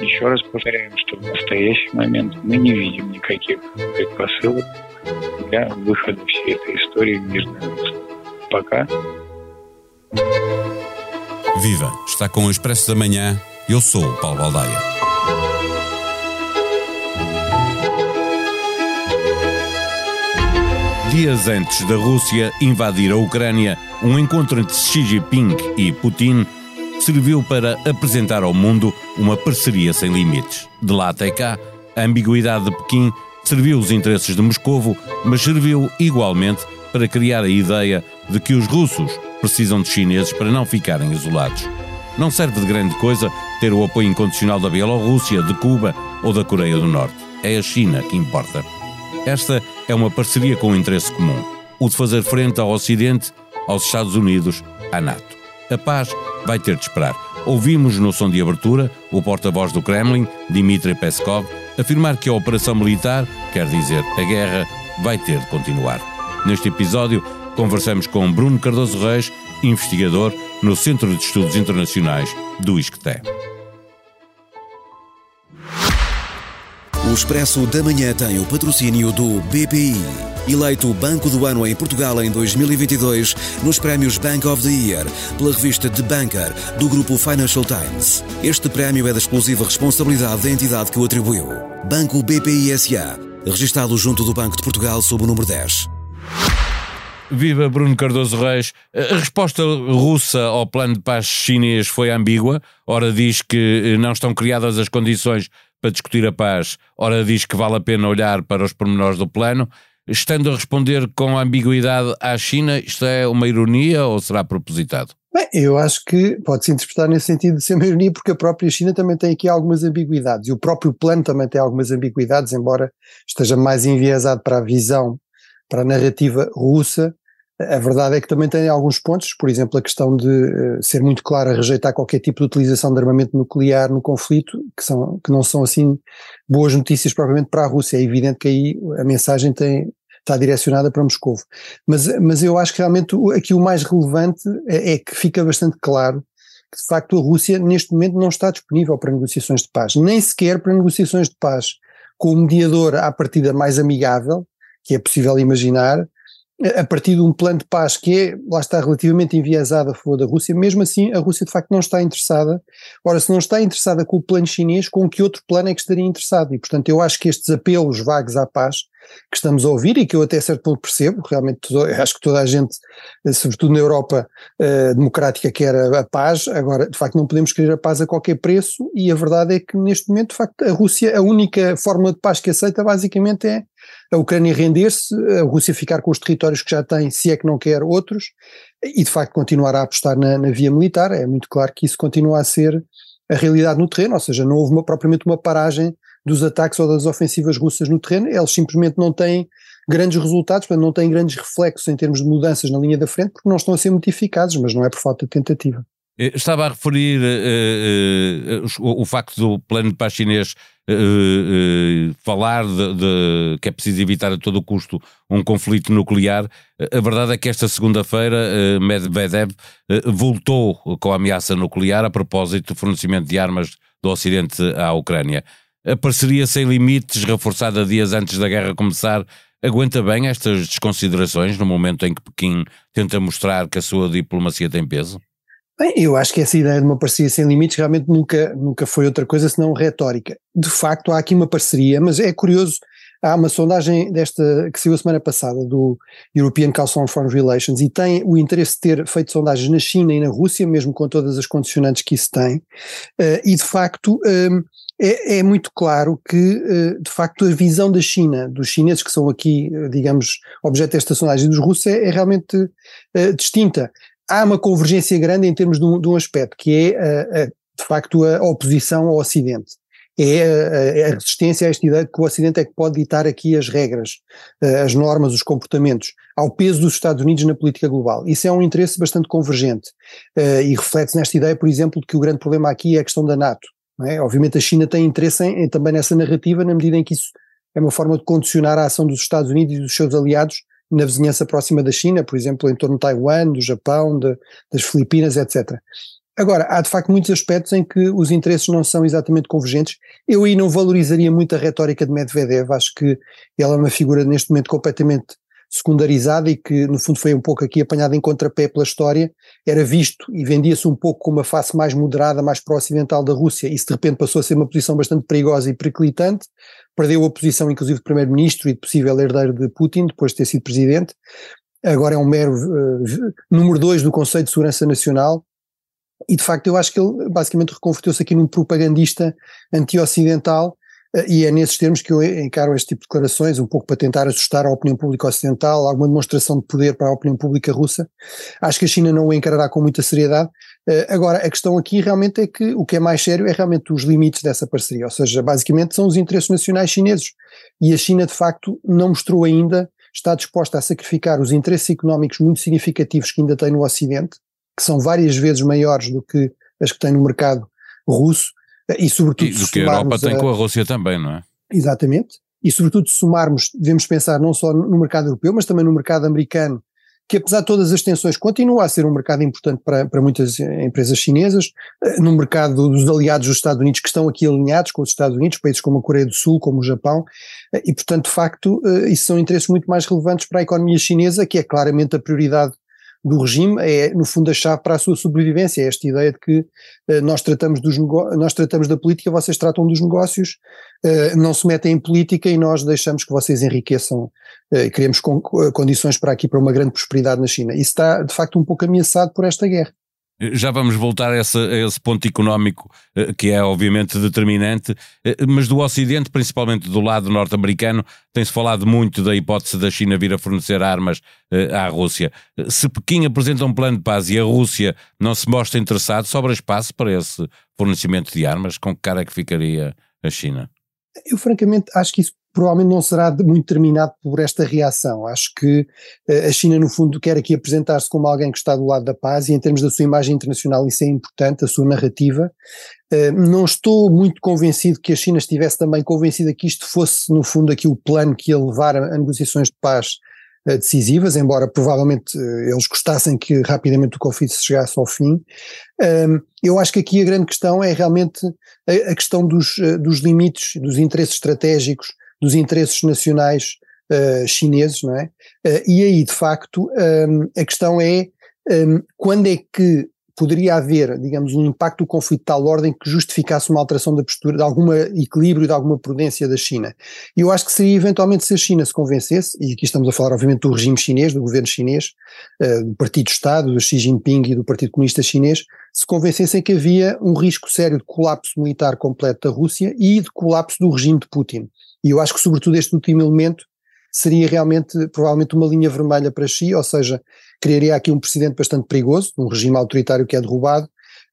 Еще раз повторяем, что в настоящий момент мы не видим никаких предпосылок для выхода всей этой истории в мирное русло. Пока. Viva! Está com o Expresso da Manhã. Eu sou o Paulo Baldaia. Dias antes da Rússia invadir a Ucrânia, um encontro entre Xi Jinping e Putin serviu para apresentar ao mundo uma parceria sem limites. De lá até cá, a ambiguidade de Pequim serviu os interesses de Moscovo, mas serviu igualmente para criar a ideia de que os russos precisam de chineses para não ficarem isolados. Não serve de grande coisa ter o apoio incondicional da Bielorrússia, de Cuba ou da Coreia do Norte. É a China que importa. Esta é uma parceria com um interesse comum: o de fazer frente ao Ocidente, aos Estados Unidos, à NATO. A paz vai ter de esperar. Ouvimos no som de abertura o porta-voz do Kremlin, Dmitry Peskov, afirmar que a operação militar, quer dizer, a guerra, vai ter de continuar. Neste episódio, conversamos com Bruno Cardoso Reis, investigador no Centro de Estudos Internacionais do ISCTE. O Expresso da Manhã tem o patrocínio do BPI. Eleito Banco do Ano em Portugal em 2022 nos prémios Bank of the Year pela revista The Banker do grupo Financial Times. Este prémio é da exclusiva responsabilidade da entidade que o atribuiu. Banco BPI SA, registado junto do Banco de Portugal sob o número 10. Viva Bruno Cardoso Reis. A resposta russa ao plano de paz chinês foi ambígua. Ora diz que não estão criadas as condições para discutir a paz, ora diz que vale a pena olhar para os pormenores do plano. Estando a responder com ambiguidade à China, isto é uma ironia ou será propositado? Bem, eu acho que pode-se interpretar nesse sentido de ser uma ironia, porque a própria China também tem aqui algumas ambiguidades, e o próprio plano também tem algumas ambiguidades, embora esteja mais enviesado para a visão, para a narrativa russa, a verdade é que também tem alguns pontos, por exemplo, a questão de uh, ser muito clara, rejeitar qualquer tipo de utilização de armamento nuclear no conflito, que, são, que não são assim boas notícias propriamente para a Rússia. É evidente que aí a mensagem tem, está direcionada para Moscou. Mas, mas eu acho que realmente aqui o mais relevante é, é que fica bastante claro que de facto a Rússia neste momento não está disponível para negociações de paz, nem sequer para negociações de paz com o mediador à partida mais amigável, que é possível imaginar, a partir de um plano de paz que é, lá está, relativamente enviesado a favor da Rússia, mesmo assim a Rússia de facto não está interessada. Ora, se não está interessada com o plano chinês, com que outro plano é que estaria interessado? E portanto eu acho que estes apelos vagos à paz que estamos a ouvir e que eu até certo ponto percebo, realmente acho que toda a gente, eh, sobretudo na Europa uh, democrática, quer a, a, paz, agora de facto não podemos querer a paz a qualquer preço e a verdade é que neste momento de facto a Rússia, a única forma de paz que aceita basicamente é a Ucrânia render-se, a Rússia ficar com os territórios que já tem, se é que não quer outros, e de facto continuar a apostar na, na via militar. É muito claro que isso continua a ser a realidade no terreno, ou seja, não houve uma, propriamente uma paragem dos ataques ou das ofensivas russas no terreno, eles simplesmente não têm grandes resultados, portanto não têm grandes reflexos em termos de mudanças na linha da frente, porque não estão a ser muito eficazes, mas não é por falta de tentativa. Eh, estava a referir uh, uh, o, o, facto do plano de paz chinês uh, falar de, de, que é preciso evitar a todo custo um conflito nuclear. A verdade é que esta segunda-feira Medvedev voltou com a ameaça nuclear a propósito do fornecimento de armas do Ocidente à Ucrânia. A parceria sem limites, reforçada dias antes da guerra começar, aguenta bem estas desconsiderações no momento em que Pequim tenta mostrar que a sua diplomacia tem peso? Bem, eu acho que essa ideia de uma parceria sem limites realmente nunca, nunca foi outra coisa senão retórica. De facto, há aqui uma parceria, mas é curioso, há uma sondagem desta que saiu a semana passada do European Council on Foreign Relations e tem o interesse de ter feito sondagens na China e na Rússia, mesmo com todas as condicionantes que isso tem, uh, e de facto um, é, é, muito claro que, uh, de facto, a visão da China, dos chineses que são aqui, digamos, objeto desta sondagem, dos russos, é, é realmente distinta há uma convergência grande em termos de um, de um aspecto, que é, a, a, de facto, a oposição ao Ocidente. É a, a, resistência a esta ideia de que o Ocidente é que pode ditar aqui as regras, as normas, os comportamentos, ao peso dos Estados Unidos na política global. Isso é um interesse bastante convergente e reflete-se nesta ideia, por exemplo, de que o grande problema aqui é a questão da NATO. É? Obviamente a China tem interesse em, também nessa narrativa, na medida em que isso é uma forma de condicionar a ação dos Estados Unidos e dos seus aliados na vizinhança próxima da China, por exemplo, em torno de Taiwan, do Japão, de, das Filipinas, etc. Agora, há de facto muitos aspectos em que os interesses não são exatamente convergentes. Eu aí não valorizaria muito a retórica de Medvedev, acho que ela é uma figura neste momento completamente secundarizada e que no fundo foi um pouco aqui apanhada em contrapé pela história, era visto e vendia-se um pouco como uma face mais moderada, mais pró-ocidental da Rússia, isso de repente passou a ser uma posição bastante perigosa e periclitante, perdeu a posição inclusive de primeiro-ministro e de possível herdeiro de Putin, depois de ter sido presidente, agora é um mero uh, número dois do Conselho de Segurança Nacional, e de facto eu acho que ele basicamente reconverteu-se aqui num propagandista anti-ocidental, e é nesses termos que eu encaro este tipo de declarações, um pouco para tentar assustar a opinião pública ocidental, alguma demonstração de poder para a opinião pública russa. Acho que a China não o encarará com muita seriedade. Eh, agora, a questão aqui realmente é que o que é mais sério é realmente os limites dessa parceria, ou seja, basicamente são os interesses nacionais chineses. E a China, de facto, não mostrou ainda, está disposta a sacrificar os interesses económicos muito significativos que ainda tem no Ocidente, que são várias vezes maiores do que as que tem no mercado russo, e sobretudo. E do que a Europa tem a, com a Rússia também, não é? Exatamente. E sobretudo se somarmos, devemos pensar não só no mercado europeu, mas também no mercado americano, que apesar de todas as tensões continua a ser um mercado importante para, para muitas empresas chinesas, eh, no mercado dos aliados dos Estados Unidos que estão aqui alinhados com os Estados Unidos, países como a Coreia do Sul, como o Japão, eh, e portanto de facto eh, isso são interesses muito mais relevantes para a economia chinesa, que é claramente a prioridade do regime é, no fundo, a chave para a sua sobrevivência. É esta ideia de que uh, nós, tratamos dos nós tratamos da política, vocês tratam dos negócios, uh, não se metem em política e nós deixamos que vocês enriqueçam uh, criamos con condições para aqui para uma grande prosperidade na China. Isso está, de facto, um pouco ameaçado por esta guerra. Já vamos voltar a esse, a esse, ponto económico eh, que é obviamente determinante, eh, mas do Ocidente, principalmente do lado norte-americano, tem-se falado muito da hipótese da China vir a fornecer armas eh, à Rússia. Se Pequim apresenta um plano de paz e a Rússia não se mostra interessado, sobra espaço para esse fornecimento de armas? Com que cara é que ficaria a China? Eu francamente acho que isso provavelmente não será muito terminado por esta reação. Acho que uh, a China, no fundo, quer aqui apresentar-se como alguém que está do lado da paz e, em termos da sua imagem internacional, isso é importante, a sua narrativa. Uh, não estou muito convencido que a China estivesse também convencida que isto fosse, no fundo, aqui o plano que ia levar a, negociações de paz uh, decisivas, embora provavelmente eles gostassem que rapidamente o conflito chegasse ao fim. eu acho que aqui a grande questão é realmente a questão dos, dos limites, dos interesses estratégicos dos interesses nacionais uh, chineses, não é? Uh, e aí, de facto, um, a questão é um, quando é que poderia haver, digamos, um impacto do conflito de tal ordem que justificasse uma alteração da postura, de algum equilíbrio, de alguma prudência da China. E eu acho que seria eventualmente se a China se convencesse, e aqui estamos a falar obviamente do regime chinês, do governo chinês, uh, do Partido de Estado, do Xi Jinping e do Partido Comunista Chinês, se convencessem que havia um risco sério de colapso militar completo da Rússia e de colapso do regime de Putin. E eu acho que, sobretudo, este último elemento seria realmente, provavelmente, uma linha vermelha para Xi, ou seja, criaria aqui um precedente bastante perigoso, um regime autoritário que é derrubado,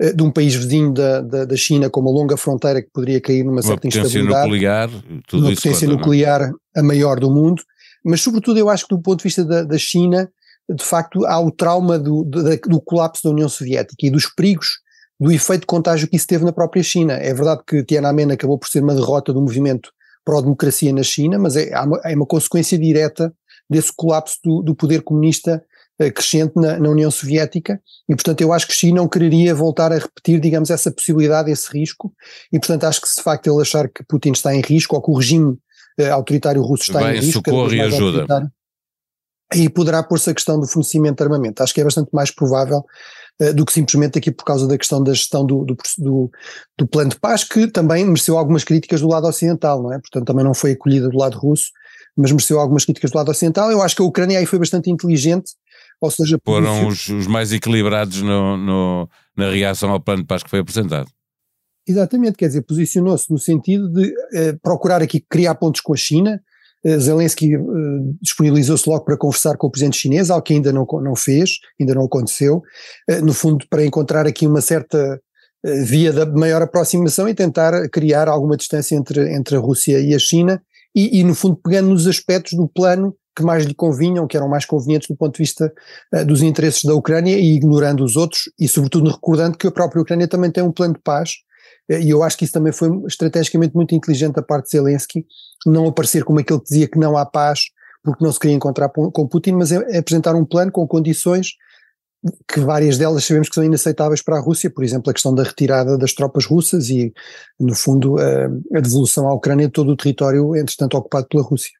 eh, de um país vizinho da, da, da, China com uma longa fronteira que poderia cair numa uma certa instabilidade. Nuclear, tudo uma potência conta, é? nuclear a maior do mundo, mas sobretudo eu acho que do ponto de vista da, da China, de facto há o trauma do, do, do colapso da União Soviética e dos perigos do efeito de contágio que isso teve na própria China. É verdade que Tiananmen acabou por ser uma derrota do movimento pró-democracia na China, mas é, uma, é uma consequência direta desse colapso do, do poder comunista crescente na, na, União Soviética e portanto eu acho que Xi não quereria voltar a repetir digamos essa possibilidade, esse risco e portanto acho que se de facto ele achar que Putin está em risco ou que o regime uh, autoritário russo está Vai em risco socorro e ajuda aí poderá pôr-se a questão do fornecimento de armamento, acho que é bastante mais provável uh, do que simplesmente aqui por causa da questão da gestão do, do, do, do, plano de paz, que também mereceu algumas críticas do lado ocidental, não é? Portanto, também não foi acolhida do lado russo, mas mereceu algumas críticas do lado ocidental. Eu acho que a Ucrânia aí foi bastante inteligente, ou seja... Foram os, os, mais equilibrados no, no, na reação ao plano de paz que foi apresentado. Exatamente, quer dizer, posicionou-se no sentido de uh, procurar aqui criar pontos com a China, eh, Zelensky uh, disponibilizou-se logo para conversar com o presidente chinês, algo que ainda não, não fez, ainda não aconteceu, uh, no fundo para encontrar aqui uma certa uh, via da maior aproximação e tentar criar alguma distância entre, entre a Rússia e a China e, e no fundo pegando nos aspectos do plano que mais lhe convinham, que eram mais convenientes do ponto de vista dos interesses da Ucrânia e ignorando os outros e sobretudo recordando que a própria Ucrânia também tem um plano de paz e eu acho que isso também foi estrategicamente muito inteligente da parte de Zelensky, não aparecer como aquele que dizia que não há paz porque não se queria encontrar com Putin, mas é, é apresentar um plano com condições que várias delas sabemos que são inaceitáveis para a Rússia, por exemplo, a questão da retirada das tropas russas e, no fundo, a, a devolução à Ucrânia de todo o território, entretanto, ocupado pela Rússia.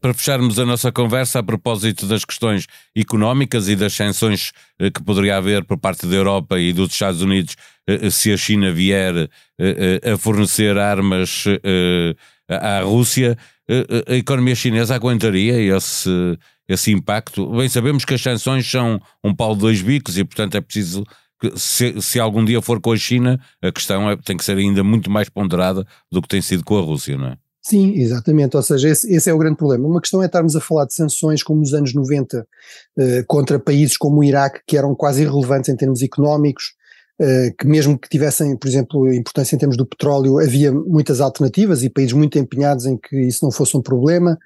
Para fecharmos a nossa conversa a propósito das questões económicas e das sanções eh, que poderia haver por parte da Europa e dos Estados Unidos eh, se a China vier eh, a fornecer armas à Rússia, a economia chinesa aguentaria esse, esse impacto? Bem, sabemos que as sanções são um pau de dois bicos e, portanto, é preciso que, se, se algum dia for com a China, a questão é, tem que ser ainda muito mais ponderada do que tem sido com a Rússia, não é? Sim, exatamente. Ou seja, esse, esse, é o grande problema. Uma questão é estarmos a falar de sanções como nos anos 90 eh, contra países como o Iraque, que eram quase irrelevantes em termos económicos, eh, que mesmo que tivessem, por exemplo, importância em termos do petróleo, havia muitas alternativas e países muito empenhados em que isso não fosse um problema.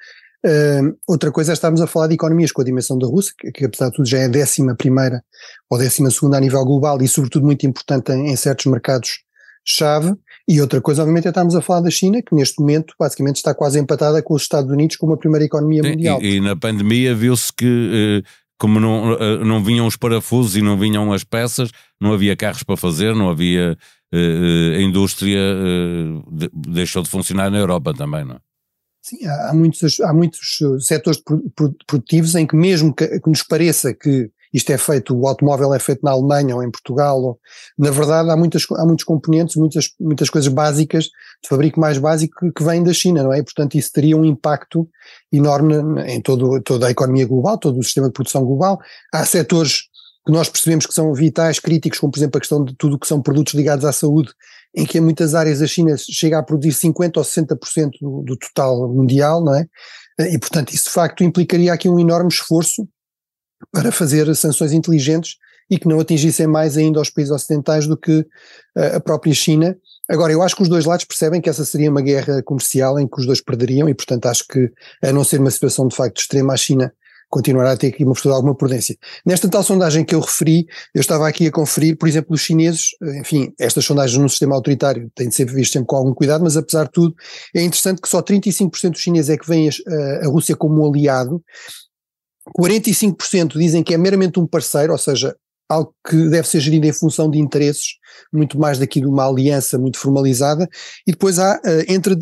Uh, outra coisa é estarmos a falar de economias com a dimensão da Rússia, que, que apesar de tudo já é a décima primeira ou décima segunda a nível global e sobretudo muito importante em, em certos mercados-chave, e outra coisa, obviamente, é estarmos a falar da China, que neste momento basicamente está quase empatada com os Estados Unidos como a primeira economia mundial. E, e na pandemia viu-se que, eh, como não, eh, não vinham os parafusos e não vinham as peças, não havia carros para fazer, não havia. Eh, a indústria deixou de funcionar na Europa também, não é? Sim, há, muitos, há muitos setores produtivos em que mesmo que, que nos pareça que isto é feito, o automóvel é feito na Alemanha ou em Portugal, ou, na verdade há, muitas, há muitos componentes, muitas, muitas coisas básicas, de fabrico mais básico que, que vêm da China, não é? Portanto isso teria um impacto enorme em todo, toda a economia global, todo o sistema de produção global. Há setores que nós percebemos que são vitais, críticos, como por exemplo a questão de tudo que são produtos ligados à saúde, em que em muitas áreas a China chega a produzir 50% ou 60% do, do total mundial, não é? E portanto isso de facto implicaria aqui um enorme esforço para fazer sanções inteligentes e que não atingissem mais ainda os países ocidentais do que uh, a própria China. Agora, eu acho que os dois lados percebem que essa seria uma guerra comercial em que os dois perderiam e, portanto, acho que, a não ser uma situação de facto extrema, a China continuará a ter postura de alguma prudência. Nesta tal sondagem que eu referi, eu estava aqui a conferir, por exemplo, os chineses, enfim, estas sondagens num sistema autoritário têm de ser vistas sempre com algum cuidado, mas apesar de tudo, é interessante que só 35% dos chineses é que veem a, a Rússia como um aliado, 45% dizem que é meramente um parceiro, ou seja, algo que deve ser gerido em função de interesses, muito mais daqui de uma aliança muito formalizada, e depois há uh, entre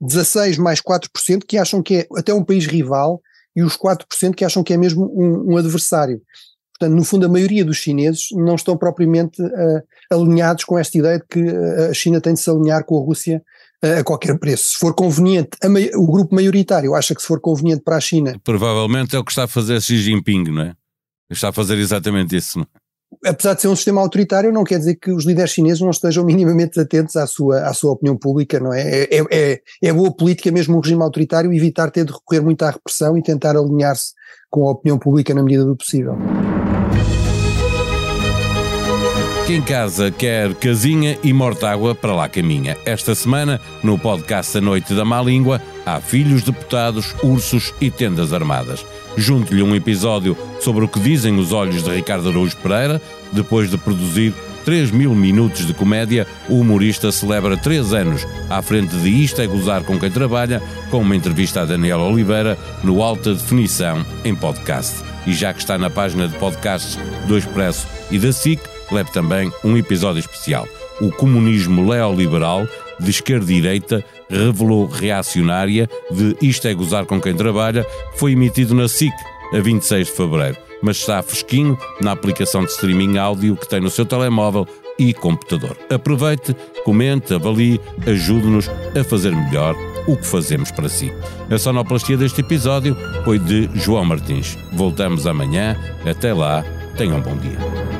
16 mais 4% que acham que é até um país rival e os 4% que acham que é mesmo um, um adversário. Portanto, no fundo, a maioria dos chineses não estão propriamente uh, alinhados com esta ideia de que eh, a China tem de se alinhar com a Rússia a qualquer preço. Se for conveniente, o grupo maioritário acha que se for conveniente para a China. Provavelmente é o que está a fazer Xi Jinping, não é? Está a fazer exatamente isso, não é? Apesar de ser um sistema autoritário, não quer dizer que os líderes chineses não estejam minimamente atentos à sua, à sua opinião pública, não é? É, é, é boa política mesmo um regime autoritário evitar ter de recorrer muito à repressão e tentar alinhar-se com a opinião pública na medida do possível. Quem casa quer casinha e mortágua para lá caminha. Esta semana, no podcast A Noite da Má Língua, há filhos deputados, ursos e tendas armadas. Junto-lhe um episódio sobre o que dizem os olhos de Ricardo Araújo Pereira, depois de produzir 3 mil minutos de comédia, o humorista celebra 3 anos à frente de Isto é Gozar com quem trabalha, com uma entrevista a Daniela Oliveira no Alta Definição em podcast. E já que está na página de podcasts do Expresso e da SIC, leve também um episódio especial. O comunismo neoliberal, de esquerda e direita, revelou reacionária de Isto é Gozar com quem trabalha, foi emitido na SIC a 26 de fevereiro, mas está fresquinho na aplicação de streaming áudio que tem no seu telemóvel e computador. Aproveite, comente, avalie, ajude-nos a fazer melhor o que fazemos para si. A sonoplastia deste episódio foi de João Martins. Voltamos amanhã. Até lá, tenham um bom dia.